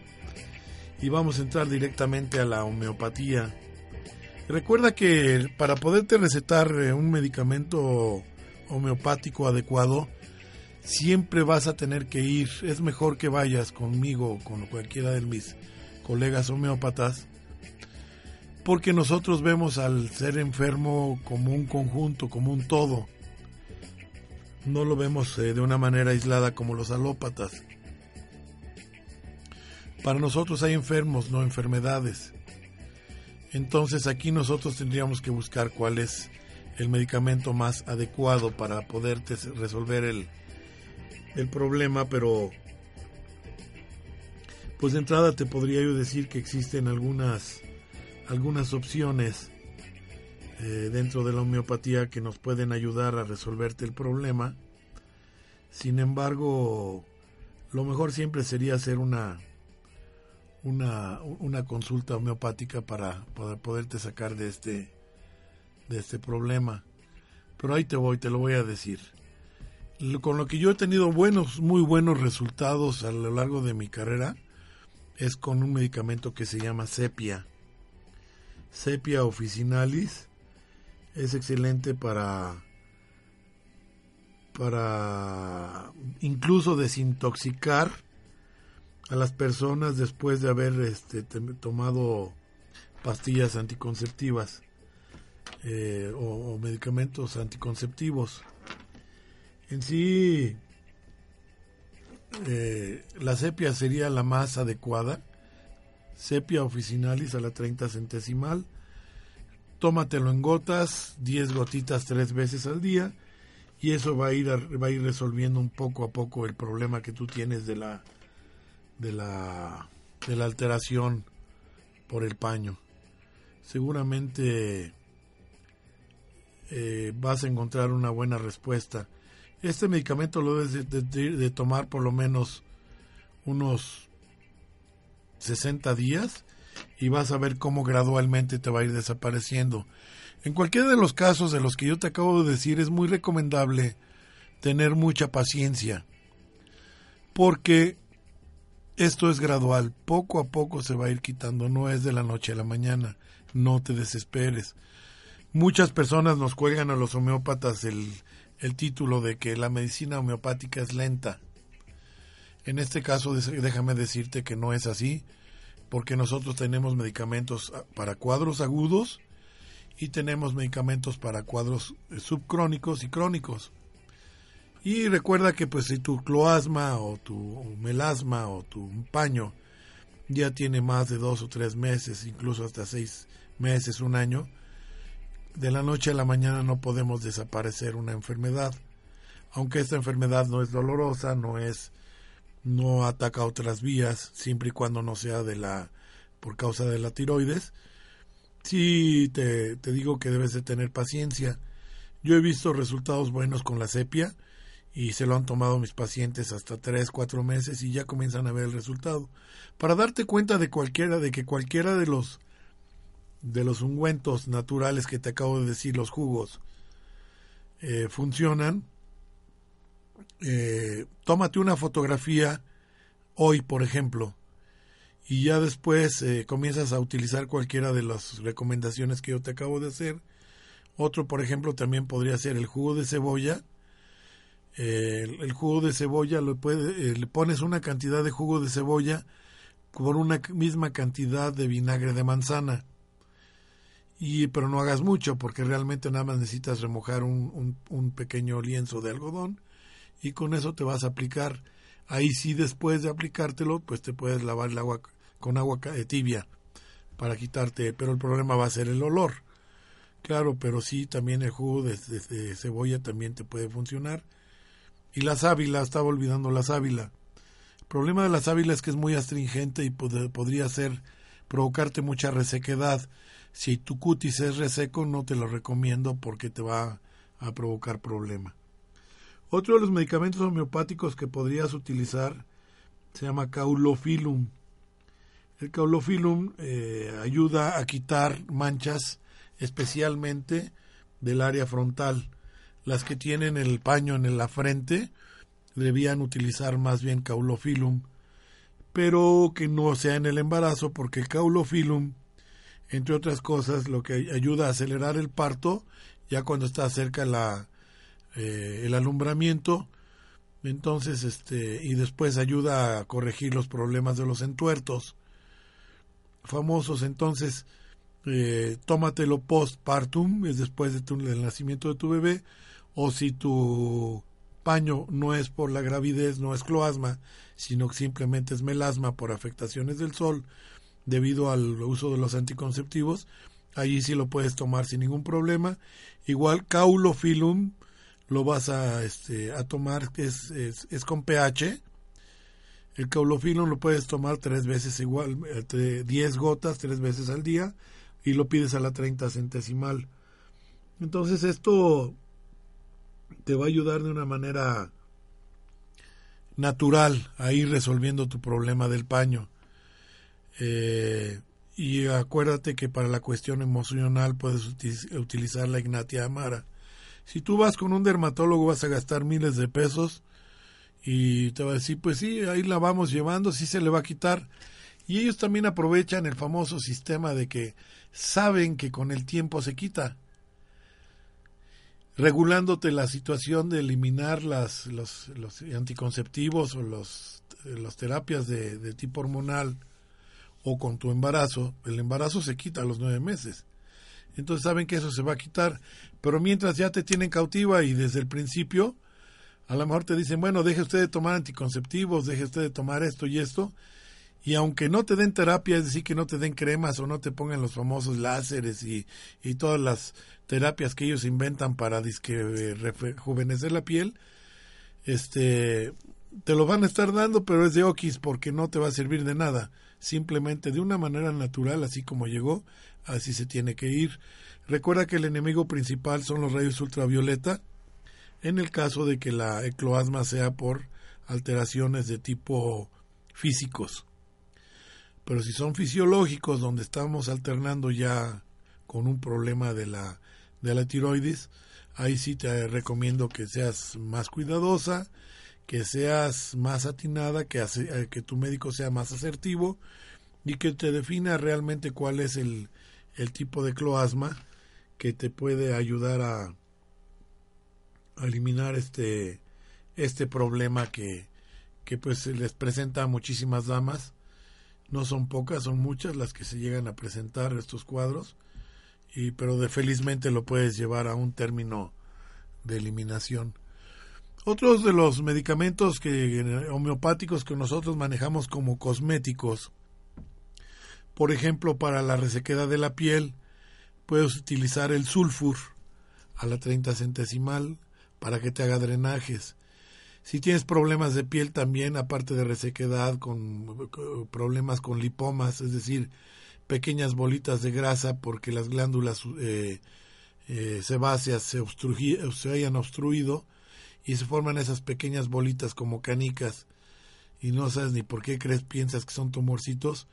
Speaker 1: y vamos a entrar directamente a la homeopatía. Recuerda que para poderte recetar eh, un medicamento homeopático adecuado, siempre vas a tener que ir, es mejor que vayas conmigo o con cualquiera de mis colegas homeópatas porque nosotros vemos al ser enfermo como un conjunto, como un todo. No lo vemos eh, de una manera aislada como los alópatas. Para nosotros hay enfermos, no enfermedades. Entonces aquí nosotros tendríamos que buscar cuál es el medicamento más adecuado para poderte resolver el, el problema, pero pues de entrada te podría yo decir que existen algunas algunas opciones eh, dentro de la homeopatía que nos pueden ayudar a resolverte el problema. Sin embargo, lo mejor siempre sería hacer una, una, una consulta homeopática para, para, poderte sacar de este, de este problema. Pero ahí te voy, te lo voy a decir. Con lo que yo he tenido buenos, muy buenos resultados a lo largo de mi carrera es con un medicamento que se llama sepia Sepia officinalis es excelente para para incluso desintoxicar a las personas después de haber este, tomado pastillas anticonceptivas eh, o, medicamentos anticonceptivos. En sí, eh, la sepia sería la más adecuada sepia officinalis a la 30 centesimal. Tómatelo en gotas, 10 gotitas tres veces al día y eso va a ir va a ir resolviendo un poco a poco el problema que tú tienes de la de la de la alteración por el paño. Seguramente eh, vas a encontrar una buena respuesta. Este medicamento lo debes de tomar por lo menos unos 60 días y vas a ver cómo gradualmente te va a ir desapareciendo. En cualquiera de los casos de los que yo te acabo de decir es muy recomendable tener mucha paciencia porque esto es gradual, poco a poco se va a ir quitando, no es de la noche a la mañana, no te desesperes. Muchas personas nos cuelgan a los homeópatas el, el título de que la medicina homeopática es lenta. En este caso, déjame decirte que no es así, porque nosotros tenemos medicamentos ah, para cuadros agudos y tenemos medicamentos para cuadros eh, subcrónicos y crónicos. Y recuerda que pues si tu cloasma o tu melasma o tu paño ya tiene más de dos o tres meses, incluso hasta seis meses, un año, de la noche a la mañana no podemos desaparecer una enfermedad. Aunque esta enfermedad no es dolorosa, no es no ataca otras vías siempre y cuando no sea de la por causa de la tiroides. Sí te, te digo que debes de tener paciencia. Yo he visto resultados buenos con la sepia y se lo han tomado mis pacientes hasta tres cuatro meses y ya comienzan a ver el resultado. Para darte cuenta de cualquiera de que cualquiera de los de los ungüentos naturales que te acabo de decir los jugos eh, funcionan eh, tómate una fotografía hoy, por ejemplo, y ya después eh, comienzas a utilizar cualquiera de las recomendaciones que yo te acabo de hacer. Otro, por ejemplo, también podría ser el jugo de cebolla. Eh, el, jugo de cebolla lo puede, le pones una cantidad de jugo de cebolla por una misma cantidad de vinagre de manzana. y pero no hagas mucho porque realmente nada más necesitas remojar un, un, pequeño lienzo de algodón y con eso te vas a aplicar. Ahí sí después de aplicártelo pues te puedes lavar el agua con agua tibia para quitarte pero el problema va a ser el olor. Claro pero sí también el jugo de, cebolla también te puede funcionar. Y la sábila estaba olvidando la sábila. El problema de la sábila es que es muy astringente y podría ser provocarte mucha resequedad. Si tu cutis es reseco, no te lo recomiendo porque te va a provocar problema. Otro de los medicamentos homeopáticos que podrías utilizar se llama caulofilum. El caulofilum eh, ayuda a quitar manchas especialmente del área frontal. Las que tienen el paño en la frente debían utilizar más bien caulofilum, pero que no sea en el embarazo porque el caulofilum entre otras cosas, lo que ayuda a acelerar el parto, ya cuando está cerca la, eh, el alumbramiento, entonces, este, y después ayuda a corregir los problemas de los entuertos famosos, entonces, eh, tómatelo postpartum, es después de tu, del nacimiento de tu bebé, o si tu paño no es por la gravidez, no es cloasma, sino que simplemente es melasma por afectaciones del sol, debido al uso de los anticonceptivos. Allí sí lo puedes tomar sin ningún problema. Igual caulofilum lo vas a, este, a tomar, es, es, es con pH. El caulofilum lo puedes tomar tres veces igual, 10 gotas tres veces al día y lo pides a la 30 centesimal. Entonces esto te va a ayudar de una manera natural a ir resolviendo tu problema del paño. Eh, y acuérdate que para la cuestión emocional puedes utilizar la Ignatia Amara. Si tú vas con un dermatólogo vas a gastar miles de pesos y te va a decir, pues sí, ahí la vamos llevando, sí se le va a quitar. Y ellos también aprovechan el famoso sistema de que saben que con el tiempo se quita, regulándote la situación de eliminar las, los, los anticonceptivos o los, las terapias de, de tipo hormonal o con tu embarazo, el embarazo se quita a los nueve meses. Entonces saben que eso se va a quitar, pero mientras ya te tienen cautiva y desde el principio, a lo mejor te dicen, bueno, deje usted de tomar anticonceptivos, deje usted de tomar esto y esto, y aunque no te den terapia, es decir, que no te den cremas o no te pongan los famosos láseres y, y todas las terapias que ellos inventan para disque, rejuvenecer la piel, este, te lo van a estar dando, pero es de okis porque no te va a servir de nada. Simplemente de una manera natural, así como llegó, así se tiene que ir. Recuerda que el enemigo principal son los rayos ultravioleta, en el caso de que la ecloasma sea por alteraciones de tipo físicos. Pero si son fisiológicos, donde estamos alternando ya con un problema de la, de la tiroides, ahí sí te recomiendo que seas más cuidadosa, que seas más atinada, que, eh, que tu médico sea más asertivo y que te defina realmente cuál es el, el tipo de cloasma que te puede ayudar a, eliminar este, este problema que, que pues les presenta a muchísimas damas. No son pocas, son muchas las que se llegan a presentar estos cuadros, y, pero de felizmente lo puedes llevar a un término de eliminación. Otros de los medicamentos que, homeopáticos que nosotros manejamos como cosméticos, por ejemplo, para la resequedad de la piel, puedes utilizar el sulfur a la 30 centesimal para que te haga drenajes. Si tienes problemas de piel también, aparte de resequedad, con, problemas con lipomas, es decir, pequeñas bolitas de grasa porque las glándulas eh, eh, sebáceas se, se hayan obstruido, y se forman esas pequeñas bolitas como canicas y no sabes ni por qué crees, piensas que son tumorcitos,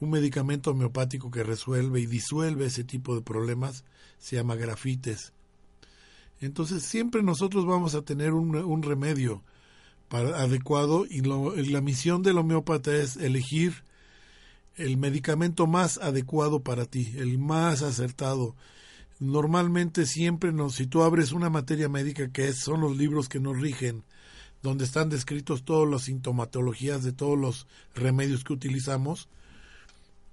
Speaker 1: un medicamento homeopático que resuelve y disuelve ese tipo de problemas se llama grafites. Entonces siempre nosotros vamos a tener un, remedio para, adecuado y la misión del homeópata es elegir el medicamento más adecuado para ti, el más acertado, normalmente siempre nos, si tú abres una materia médica que es, son los libros que nos rigen, donde están descritos todas las sintomatologías de todos los remedios que utilizamos,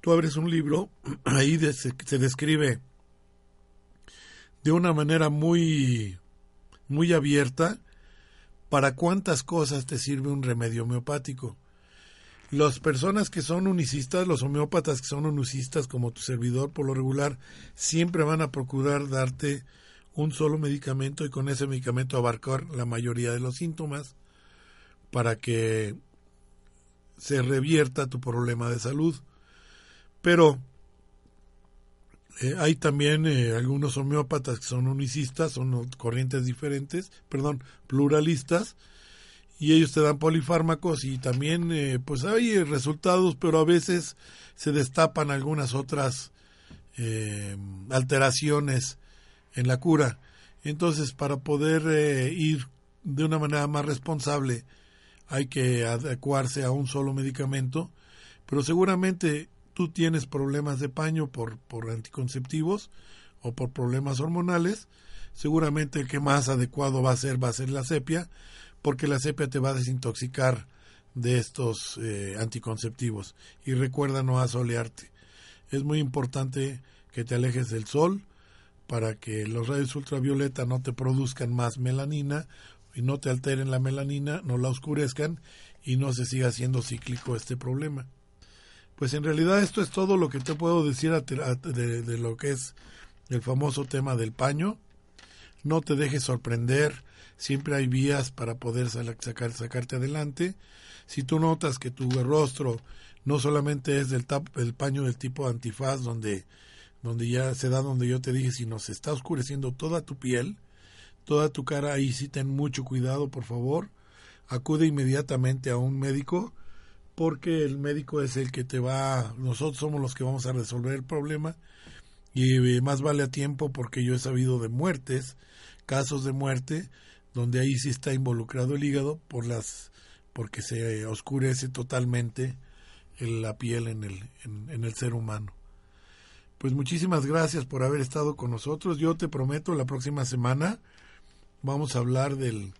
Speaker 1: tú abres un libro, ahí se describe de una manera muy, muy abierta para cuántas cosas te sirve un remedio homeopático. Las personas que son unicistas, los homeópatas que son unicistas como tu servidor por lo regular, siempre van a procurar darte un solo medicamento y con ese medicamento abarcar la mayoría de los síntomas para que se revierta tu problema de salud. Pero eh, hay también eh, algunos homeópatas que son unicistas, son corrientes diferentes, perdón, pluralistas, y ellos te dan polifármacos y también eh, pues hay resultados, pero a veces se destapan algunas otras alteraciones en la cura. Entonces, para poder ir de una manera más responsable, hay que adecuarse a un solo medicamento, pero seguramente tú tienes problemas de paño por, por anticonceptivos o por problemas hormonales, seguramente el que más adecuado va a ser va a ser la sepia, porque la sepia te va a desintoxicar de estos eh, anticonceptivos. Y recuerda no asolearte. Es muy importante que te alejes del sol para que los rayos ultravioleta no te produzcan más melanina y no te alteren la melanina, no la oscurezcan y no se siga haciendo cíclico este problema. Pues en realidad esto es todo lo que te puedo decir de, lo que es el famoso tema del paño. No te dejes sorprender, siempre hay vías para poder sacar, sacarte adelante. Si tú notas que tu rostro no solamente es del el paño del tipo antifaz, donde, donde ya se da donde yo te dije, sino se está oscureciendo toda tu piel, toda tu cara, ahí sí ten mucho cuidado, por favor. Acude inmediatamente a un médico porque el médico es el que te va, nosotros somos los que vamos a resolver el problema y eh, más vale a tiempo porque yo he sabido de muertes, casos de muerte, donde ahí sí está involucrado el hígado por las porque se oscurece totalmente la piel en el, en el ser humano. Pues muchísimas gracias por haber estado con nosotros. Yo te prometo la próxima semana vamos a hablar del,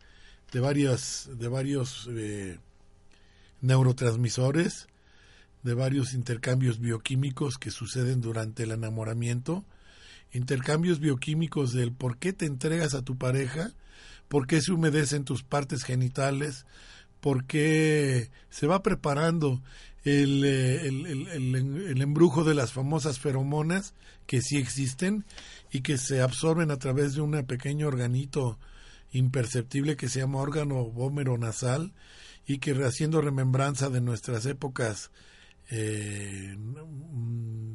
Speaker 1: de varias de varios eh, neurotransmisores, de varios intercambios bioquímicos que suceden durante el enamoramiento, intercambios bioquímicos del por qué te entregas a tu pareja, por qué se humedecen tus partes genitales, por qué se va preparando el, eh, el, el, embrujo de las famosas feromonas que sí existen y que se absorben a través de un pequeño organito imperceptible que se llama órgano vómero nasal y que haciendo remembranza de nuestras épocas eh,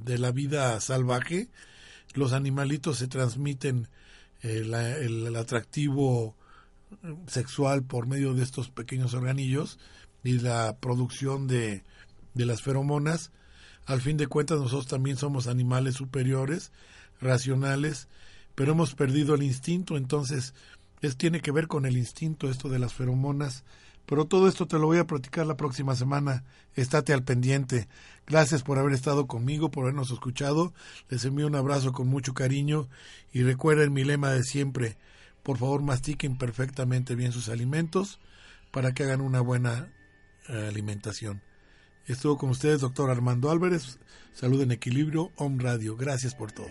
Speaker 1: de la vida salvaje, los animalitos se transmiten eh, el, atractivo sexual por medio de estos pequeños organillos y la producción de, de las feromonas. Al fin de cuentas nosotros también somos animales superiores, racionales, pero hemos perdido el instinto, entonces es, tiene que ver con el instinto esto de las feromonas pero todo esto te lo voy a platicar la próxima semana. Estate al pendiente. Gracias por haber estado conmigo, por habernos escuchado. Les envío un abrazo con mucho cariño y recuerden mi lema de siempre. Por favor, mastiquen perfectamente bien sus alimentos para que hagan una buena eh, alimentación. Estuvo con ustedes, doctor Armando Álvarez. Salud en Equilibrio, Home Radio. Gracias por todo.